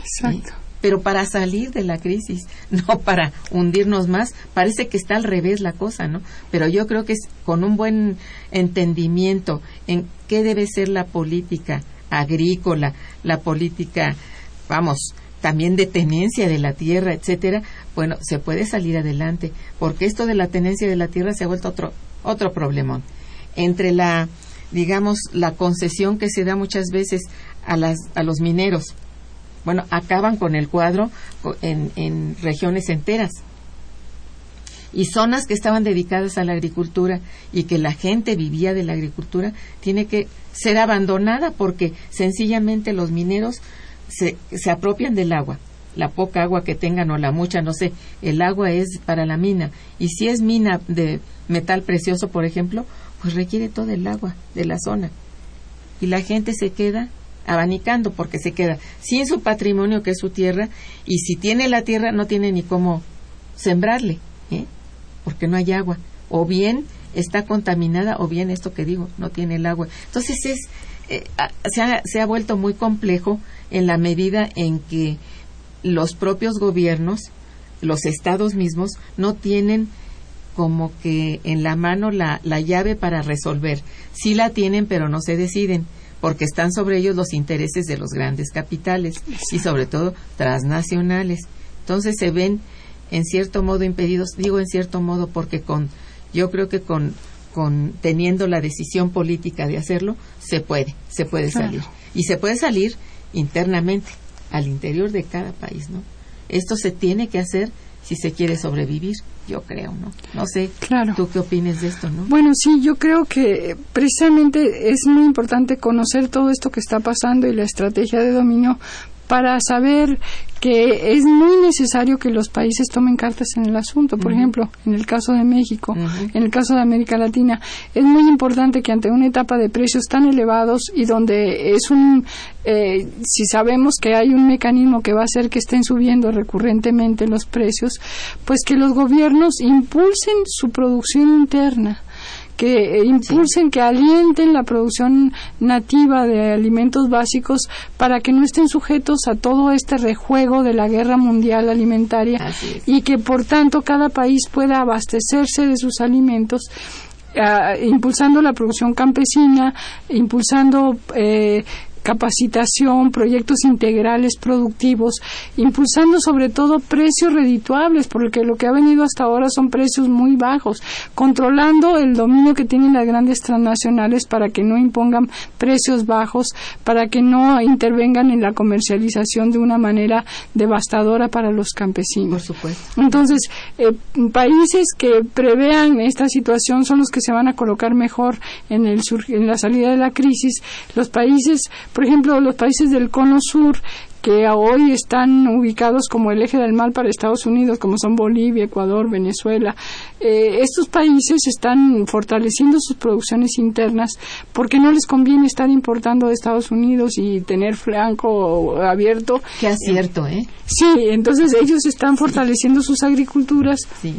Exacto. Pero para salir de la crisis, no para hundirnos más, parece que está al revés la cosa, ¿no? Pero yo creo que es con un buen entendimiento en qué debe ser la política agrícola, la política, vamos, también de tenencia de la tierra, etcétera, bueno, se puede salir adelante, porque esto de la tenencia de la tierra se ha vuelto otro otro problemón. Entre la digamos la concesión que se da muchas veces a las a los mineros. Bueno, acaban con el cuadro en, en regiones enteras. Y zonas que estaban dedicadas a la agricultura y que la gente vivía de la agricultura tiene que ser abandonada porque sencillamente los mineros se, se apropian del agua, la poca agua que tengan o la mucha, no sé, el agua es para la mina. Y si es mina de metal precioso, por ejemplo, pues requiere todo el agua de la zona. Y la gente se queda abanicando porque se queda sin su patrimonio que es su tierra y si tiene la tierra no tiene ni cómo sembrarle, ¿eh? porque no hay agua. O bien está contaminada o bien esto que digo, no tiene el agua. Entonces es, eh, se, ha, se ha vuelto muy complejo en la medida en que los propios gobiernos, los estados mismos, no tienen como que en la mano la, la llave para resolver. Sí la tienen, pero no se deciden, porque están sobre ellos los intereses de los grandes capitales y sobre todo transnacionales. Entonces se ven en cierto modo impedidos, digo en cierto modo porque con yo creo que con con teniendo la decisión política de hacerlo se puede, se puede salir. Y se puede salir internamente, al interior de cada país, ¿no? Esto se tiene que hacer si se quiere sobrevivir, yo creo, ¿no? No sé, claro. ¿tú qué opinas de esto, no? Bueno, sí, yo creo que precisamente es muy importante conocer todo esto que está pasando y la estrategia de dominio para saber que es muy necesario que los países tomen cartas en el asunto. Por ejemplo, en el caso de México, en el caso de América Latina, es muy importante que ante una etapa de precios tan elevados y donde es un, eh, si sabemos que hay un mecanismo que va a hacer que estén subiendo recurrentemente los precios, pues que los gobiernos impulsen su producción interna que impulsen, que alienten la producción nativa de alimentos básicos para que no estén sujetos a todo este rejuego de la guerra mundial alimentaria y que por tanto cada país pueda abastecerse de sus alimentos Uh, impulsando la producción campesina, impulsando eh, capacitación, proyectos integrales productivos, impulsando sobre todo precios redituables, porque lo que ha venido hasta ahora son precios muy bajos, controlando el dominio que tienen las grandes transnacionales para que no impongan precios bajos, para que no intervengan en la comercialización de una manera devastadora para los campesinos. Por supuesto. Entonces, eh, países que prevean esta situación son los que se van a colocar mejor en, el en la salida de la crisis. Los países por ejemplo, los países del cono sur que hoy están ubicados como el eje del mal para Estados Unidos, como son Bolivia, Ecuador, Venezuela. Eh, estos países están fortaleciendo sus producciones internas porque no les conviene estar importando de Estados Unidos y tener flanco abierto. Qué acierto, ¿eh? Sí, entonces ellos están fortaleciendo sus agriculturas. Sí.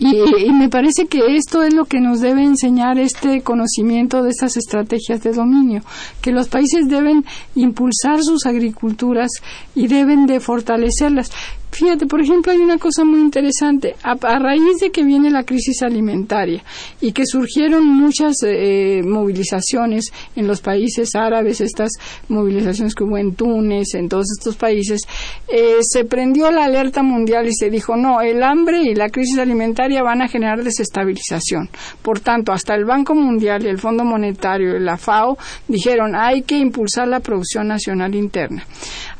Y, me parece que esto es lo que nos debe enseñar este conocimiento de estas estrategias de dominio, que los países deben impulsar sus agriculturas y deben de fortalecerlas. Fíjate, por ejemplo, hay una cosa muy interesante. A, raíz de que viene la crisis alimentaria y que surgieron muchas eh, movilizaciones en los países árabes, estas movilizaciones que hubo en Túnez, en todos estos países, eh, se prendió la alerta mundial y se dijo, no, el hambre y la crisis alimentaria van a generar desestabilización. Por tanto, hasta el Banco Mundial y el Fondo Monetario la FAO dijeron hay que impulsar la producción nacional interna.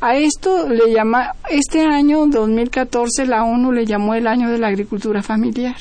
A esto le llama, este año 2014 la ONU le llamó el año de la agricultura familiar.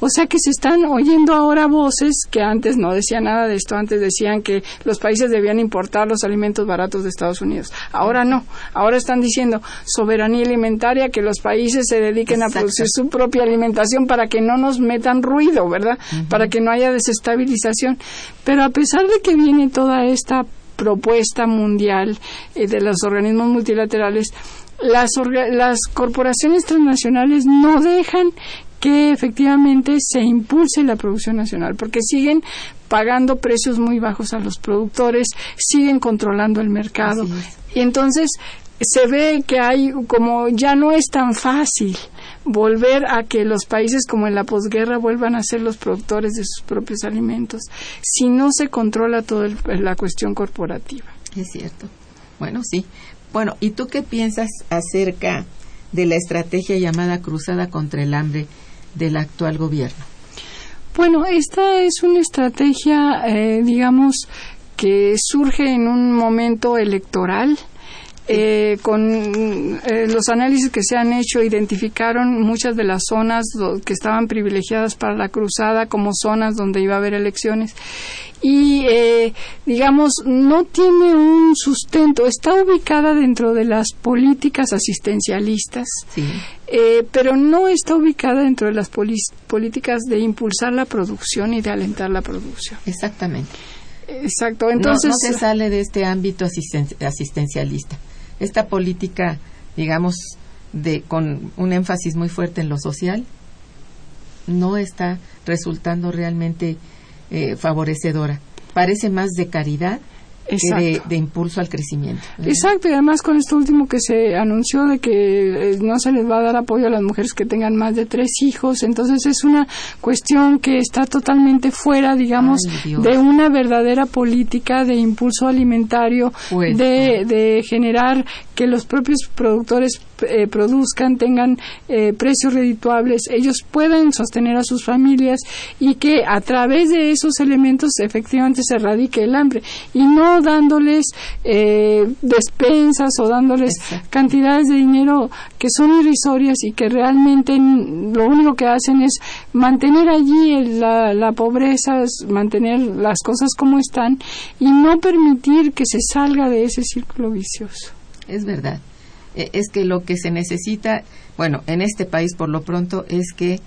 O sea que se están oyendo ahora voces que antes no decían nada de esto, antes decían que los países debían importar los alimentos baratos de Estados Unidos. Ahora no, ahora están diciendo soberanía alimentaria, que los países se dediquen a producir su propia alimentación para que no nos metan ruido, ¿verdad? Para que no haya desestabilización. Pero a pesar de que viene toda esta propuesta mundial eh, de los organismos multilaterales, las, las corporaciones transnacionales no dejan que efectivamente se impulse la producción nacional, porque siguen pagando precios muy bajos a los productores, siguen controlando el mercado. Y entonces se ve que hay como ya no es tan fácil volver a que los países como en la posguerra vuelvan a ser los productores de sus propios alimentos si no se controla toda la cuestión corporativa. Es cierto. Bueno, sí. Bueno, ¿y tú qué piensas acerca de la estrategia llamada Cruzada contra el Hambre del actual gobierno? Bueno, esta es una estrategia, eh, digamos, que surge en un momento electoral. Eh, con eh, los análisis que se han hecho, identificaron muchas de las zonas que estaban privilegiadas para la cruzada como zonas donde iba a haber elecciones y, eh, digamos, no tiene un sustento. Está ubicada dentro de las políticas asistencialistas, eh, pero no está ubicada dentro de las políticas de impulsar la producción y de alentar la producción. Exactamente. Exacto. Entonces, no, se sale de este ámbito asistencialista. Esta política, digamos, de con un énfasis muy fuerte en lo social, no está resultando realmente eh, favorecedora. Parece más de caridad de, impulso al crecimiento. Exacto, y además con esto último que se anunció de que eh, no se les va a dar apoyo a las mujeres que tengan más de tres hijos, entonces es una cuestión que está totalmente fuera, digamos, de una verdadera política de impulso alimentario, pues, de, de generar que los propios productores eh, produzcan, tengan eh, precios redituables, ellos puedan sostener a sus familias y que a través de esos elementos efectivamente se erradique el hambre y no dándoles eh, despensas o dándoles cantidades de dinero que son irrisorias y que realmente lo único que hacen es mantener allí la, la pobreza, mantener las cosas como están y no permitir que se salga de ese círculo vicioso. Es verdad. E, es que lo que se necesita, bueno, en este país por lo pronto es que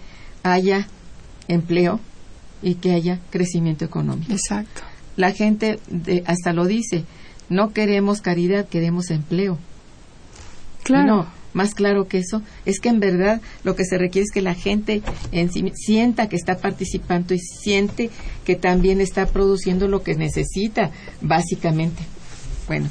haya empleo y que haya crecimiento económico. Exacto. La gente hasta lo dice, no queremos caridad, queremos empleo. Claro. No, más claro que eso, es que en verdad lo que se requiere es que la gente en sienta que está participando y siente que también está produciendo lo que necesita, básicamente. Bueno,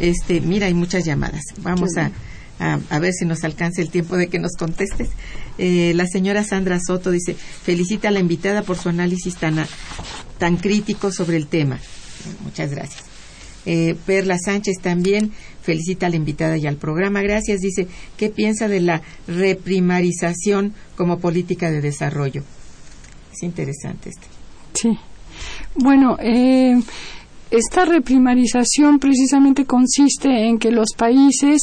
este, mira, hay muchas llamadas. Vamos a, a, ver si nos alcanza el tiempo de que nos contestes. Eh, la señora Sandra Soto dice, felicita a la invitada por su análisis tan, tan crítico sobre el tema. Muchas gracias. Eh, Perla Sánchez también felicita a la invitada y al programa. Gracias. Dice, ¿qué piensa de la reprimarización como política de desarrollo? Es interesante este. Sí. Bueno, eh, esta reprimarización precisamente consiste en que los países,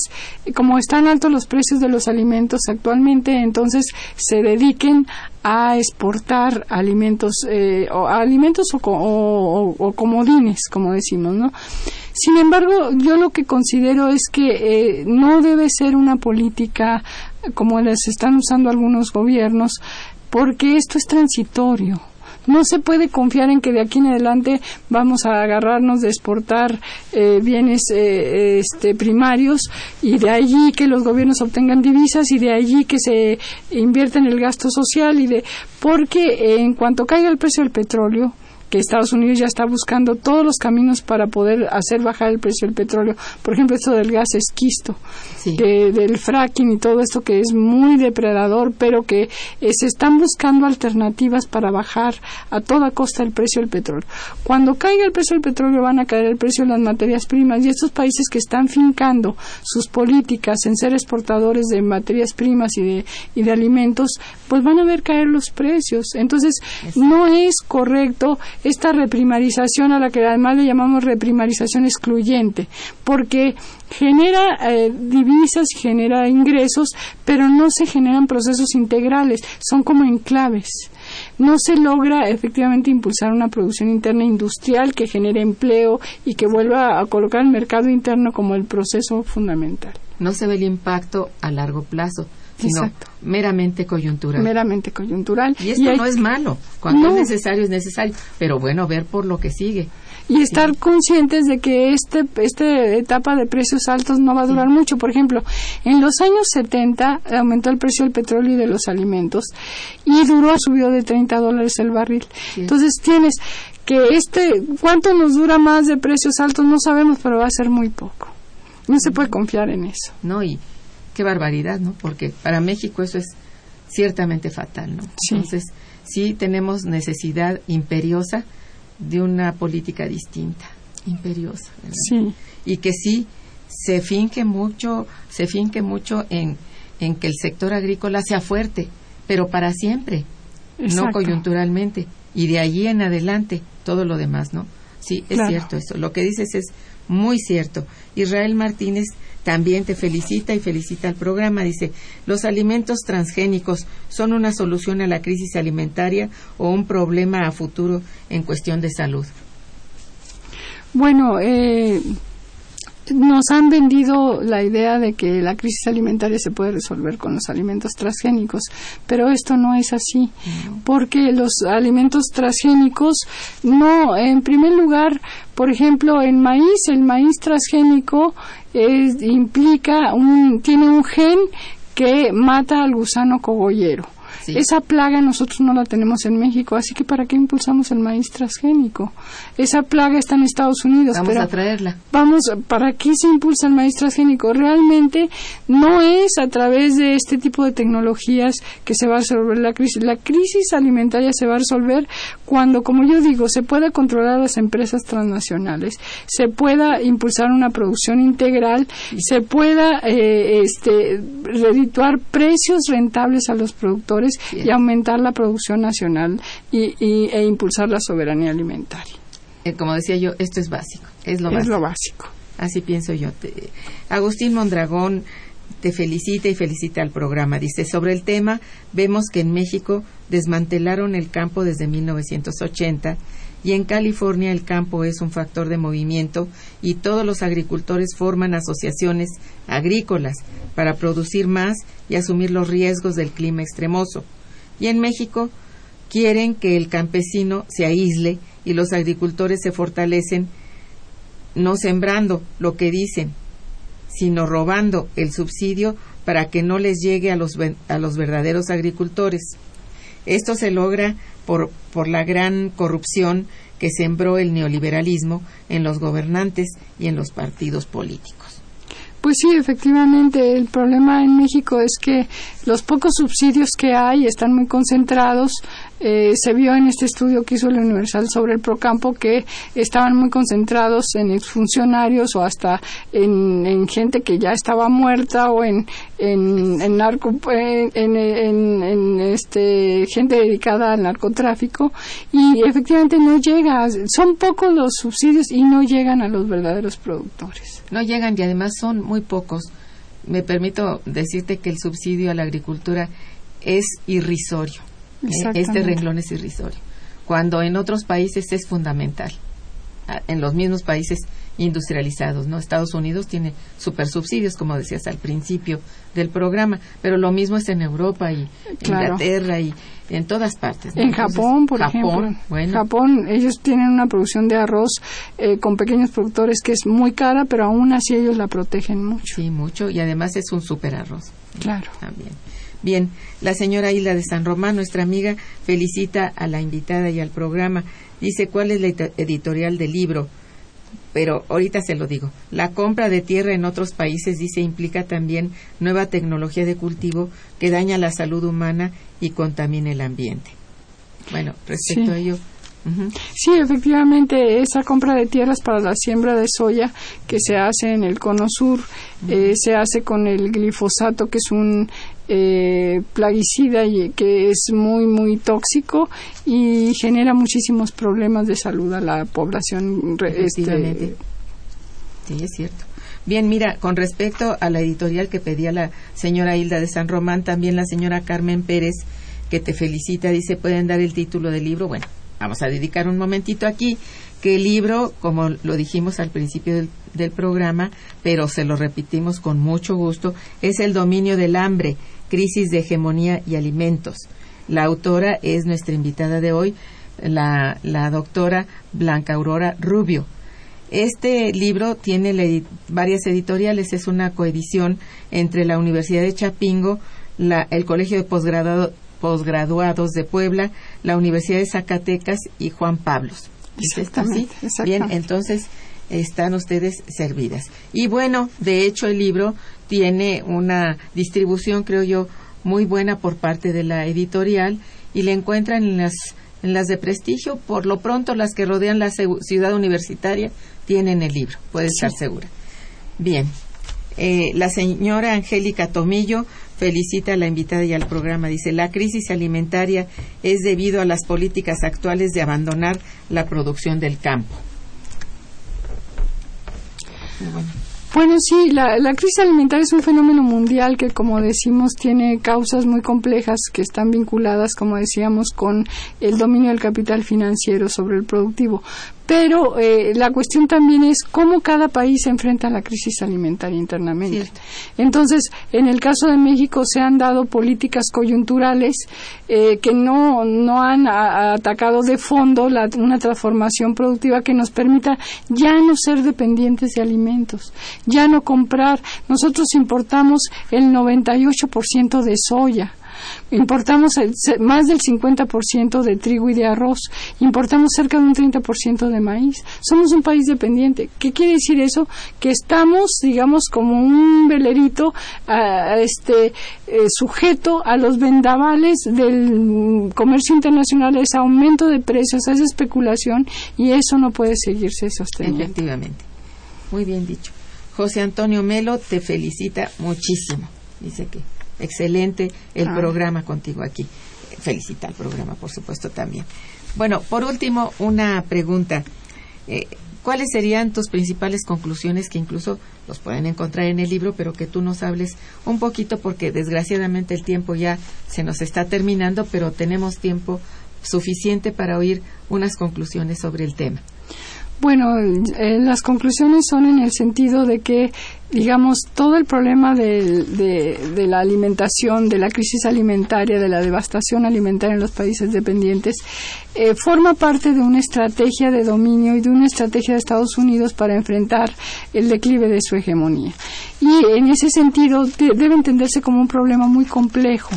como están altos los precios de los alimentos actualmente, entonces se dediquen a exportar alimentos, eh, o, alimentos o, comodines, como decimos, ¿no? Sin embargo, yo lo que considero es que eh, no debe ser una política como las están usando algunos gobiernos, porque esto es transitorio no se puede confiar en que de aquí en adelante vamos a agarrarnos de exportar eh, bienes eh, este, primarios y de allí que los gobiernos obtengan divisas y de allí que se invierta en el gasto social y de porque en cuanto caiga el precio del petróleo que Estados Unidos ya está buscando todos los caminos para poder hacer bajar el precio del petróleo. Por ejemplo, esto del gas esquisto, del fracking y todo esto que es muy depredador, pero que eh, se están buscando alternativas para bajar a toda costa el precio del petróleo. Cuando caiga el precio del petróleo van a caer el precio de las materias primas y estos países que están fincando sus políticas en ser exportadores de materias primas y de, y de alimentos, pues van a ver caer los precios. Entonces, no es correcto esta reprimarización a la que además le llamamos reprimarización excluyente, porque genera eh, divisas genera ingresos, pero no se generan procesos integrales, son como enclaves no se logra efectivamente impulsar una producción interna industrial que genere empleo y que vuelva a colocar el mercado interno como el proceso fundamental. No se ve el impacto a largo plazo, sino meramente coyuntural. Meramente coyuntural. Y esto no es malo. Cuando es necesario, es necesario. Pero bueno, ver por lo que sigue y estar conscientes de que este, esta etapa de precios altos no va a durar mucho. Por ejemplo, en los años 70 aumentó el precio del petróleo y de los alimentos y duró, subió de 30 dólares el barril. Entonces tienes que este, ¿cuánto nos dura más de precios altos? No sabemos, pero va a ser muy poco. No se puede confiar en eso. No, y qué barbaridad, ¿no? Porque para México eso es ciertamente fatal, ¿no? Entonces, sí tenemos necesidad imperiosa de una política distinta, imperiosa. Sí. Y que sí se finque mucho, se finque mucho en, en que el sector agrícola sea fuerte, pero para siempre, no coyunturalmente. Y de allí en adelante, todo lo demás, ¿no? Sí, es cierto eso. Lo que dices es muy cierto. Israel Martínez también te felicita y felicita al programa. Dice, los alimentos transgénicos son una solución a la crisis alimentaria o un problema a futuro en cuestión de salud. Bueno, eh, nos han vendido la idea de que la crisis alimentaria se puede resolver con los alimentos transgénicos, pero esto no es así, porque los alimentos transgénicos no, en primer lugar, por ejemplo, en maíz, el maíz transgénico implica un, tiene un gen que mata al gusano cogollero esa plaga nosotros no la tenemos en México, así que ¿para qué impulsamos el maíz transgénico? Esa plaga está en Estados Unidos. Vamos a traerla. Vamos, ¿para qué se impulsa el maíz transgénico? Realmente no es a través de este tipo de tecnologías que se va a resolver la crisis. La crisis alimentaria se va a resolver cuando, como yo digo, se pueda controlar las empresas transnacionales, se pueda impulsar una producción integral, se pueda eh, este, redituar precios rentables a los productores y aumentar la producción nacional y, e impulsar la soberanía alimentaria. Eh, como decía yo, esto es básico, es lo, básico. Así pienso yo. Agustín Mondragón te felicita y felicita al programa. Dice, sobre el tema, vemos que en México desmantelaron el campo desde 1980 y en California el campo es un factor de movimiento y todos los agricultores forman asociaciones agrícolas para producir más y asumir los riesgos del clima extremoso. Y en México quieren que el campesino se aísle y los agricultores se fortalecen no sembrando lo que dicen, sino robando el subsidio para que no les llegue a los, a los verdaderos agricultores. Esto se logra por, por la gran corrupción que sembró el neoliberalismo en los gobernantes y en los partidos políticos. Pues sí, efectivamente, el problema en México es que los pocos subsidios que hay están muy concentrados eh, se vio en este estudio que hizo el Universal sobre el Procampo que estaban muy concentrados en exfuncionarios o hasta en, gente que ya estaba muerta o en, en, narco, en, este, gente dedicada al narcotráfico y efectivamente no llega, son pocos los subsidios y no llegan a los verdaderos productores. No llegan y además son muy pocos. Me permito decirte que el subsidio a la agricultura es irrisorio este renglón es irrisorio, cuando en otros países es fundamental, en los mismos países industrializados, ¿no? Estados Unidos tiene super subsidios, como decías al principio del programa, pero lo mismo es en Europa y Inglaterra y en todas partes. En Japón, por ejemplo. Bueno. Japón, ellos tienen una producción de arroz eh, con pequeños productores que es muy cara, pero aún así ellos la protegen mucho. Sí, mucho, y además es un super arroz. Claro. También. Bien, la señora Hilda de San Román, nuestra amiga, felicita a la invitada y al programa. Dice cuál es la editorial del libro pero ahorita se lo digo. La compra de tierra en otros países, dice, implica también nueva tecnología de cultivo que daña la salud humana y contamina el ambiente. Bueno, respecto a ello, Sí, efectivamente, esa compra de tierras para la siembra de soya que se hace en el cono sur eh, se hace con el glifosato, que es un eh, plaguicida y que es muy, muy tóxico y genera muchísimos problemas de salud a la población. Este, sí, es cierto. Bien, mira, con respecto a la editorial que pedía la señora Hilda de San Román, también la señora Carmen Pérez, que te felicita, dice, pueden dar el título del libro. Bueno, vamos a dedicar un momentito aquí, que el libro, como lo dijimos al principio del, programa, pero se lo repetimos con mucho gusto, es El dominio del hambre, crisis de hegemonía y alimentos. La autora es nuestra invitada de hoy, la, la doctora Blanca Aurora Rubio. Este libro tiene varias editoriales, es una coedición entre la Universidad de Chapingo, la, el Colegio de Posgrado, posgraduados de Puebla, la Universidad de Zacatecas y Juan Pablos. Exactamente, Bien, entonces están ustedes servidas. Y bueno, de hecho el libro tiene una distribución, creo yo, muy buena por parte de la editorial y le encuentran en las, en las de prestigio. Por lo pronto, las que rodean la ciudad universitaria tienen el libro, puede estar segura. Bien, eh, la señora Angélica Tomillo felicita a la invitada y al programa. Dice, la crisis alimentaria es debido a las políticas actuales de abandonar la producción del campo. Bueno, sí, la, la, crisis alimentaria es un fenómeno mundial que, como decimos, tiene causas muy complejas que están vinculadas, como decíamos, con el dominio del capital financiero sobre el productivo pero eh, la cuestión también es cómo cada país se enfrenta a la crisis alimentaria internamente. Entonces, en el caso de México se han dado políticas coyunturales eh, que no, no han atacado de fondo la, una transformación productiva que nos permita ya no ser dependientes de alimentos, ya no comprar. Nosotros importamos el 98% de soya Importamos más del 50% de trigo y de arroz. Importamos cerca de un 30% de maíz. Somos un país dependiente. ¿Qué quiere decir eso? Que estamos, digamos, como un velerito este, eh, sujeto a los vendavales del comercio internacional, a ese aumento de precios, a esa especulación, y eso no puede seguirse sosteniendo. Efectivamente. Muy bien dicho. José Antonio Melo te felicita muchísimo. Dice que excelente el ah. programa contigo aquí. Felicita al programa, por supuesto, también. Bueno, por último, una pregunta. Eh, ¿Cuáles serían tus principales conclusiones que incluso los pueden encontrar en el libro, pero que tú nos hables un poquito porque desgraciadamente el tiempo ya se nos está terminando, pero tenemos tiempo suficiente para oír unas conclusiones sobre el tema? Bueno, eh, las conclusiones son en el sentido de que, digamos, todo el problema de, la alimentación, de la crisis alimentaria, de la devastación alimentaria en los países dependientes, eh, forma parte de una estrategia de dominio y de una estrategia de Estados Unidos para enfrentar el declive de su hegemonía. Y en ese sentido debe entenderse como un problema muy complejo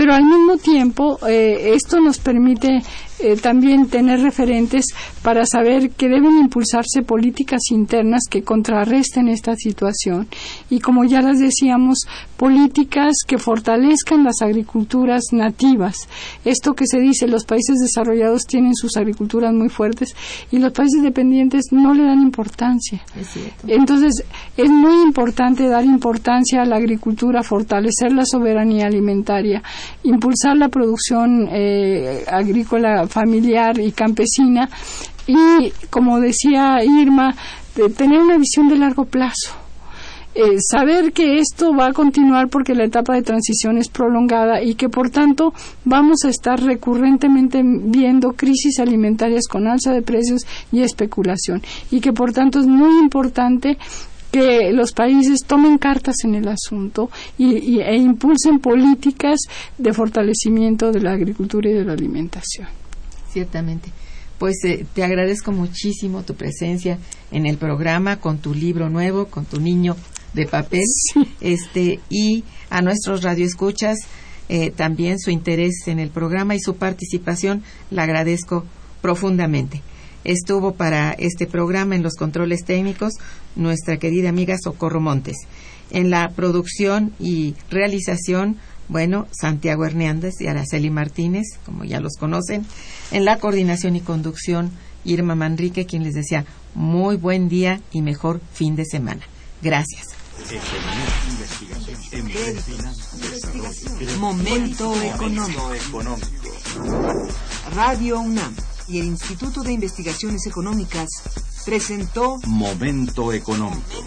pero al mismo tiempo eh, esto nos permite eh, también tener referentes para saber que deben impulsarse políticas internas que contrarresten esta situación y, como ya les decíamos, políticas que fortalezcan las agriculturas nativas. Esto que se dice, los países desarrollados tienen sus agriculturas muy fuertes y los países dependientes no le dan importancia. Entonces, es muy importante dar importancia a la agricultura, fortalecer la soberanía alimentaria, impulsar la producción eh, agrícola familiar y campesina. Y, como decía Irma, de tener una visión de largo plazo. Eh, saber que esto va a continuar porque la etapa de transición es prolongada y que por tanto vamos a estar recurrentemente viendo crisis alimentarias con alza de precios y especulación. Y que por tanto es muy importante que los países tomen cartas en el asunto y, e impulsen políticas de fortalecimiento de la agricultura y de la alimentación ciertamente. Pues eh, te agradezco muchísimo tu presencia en el programa con tu libro nuevo, con tu niño de papel, este y a nuestros radioescuchas eh, también su interés en el programa y su participación. La agradezco profundamente. Estuvo para este programa en los controles técnicos nuestra querida amiga Socorro Montes. En la producción y realización, bueno, Santiago Hernández y Araceli Martínez, como ya los conocen. En la coordinación y conducción, Irma Manrique, quien les decía muy buen día y mejor fin de semana. Gracias. Momento económico. Radio UNAM y el Instituto de Investigaciones Económicas presentó Momento económico.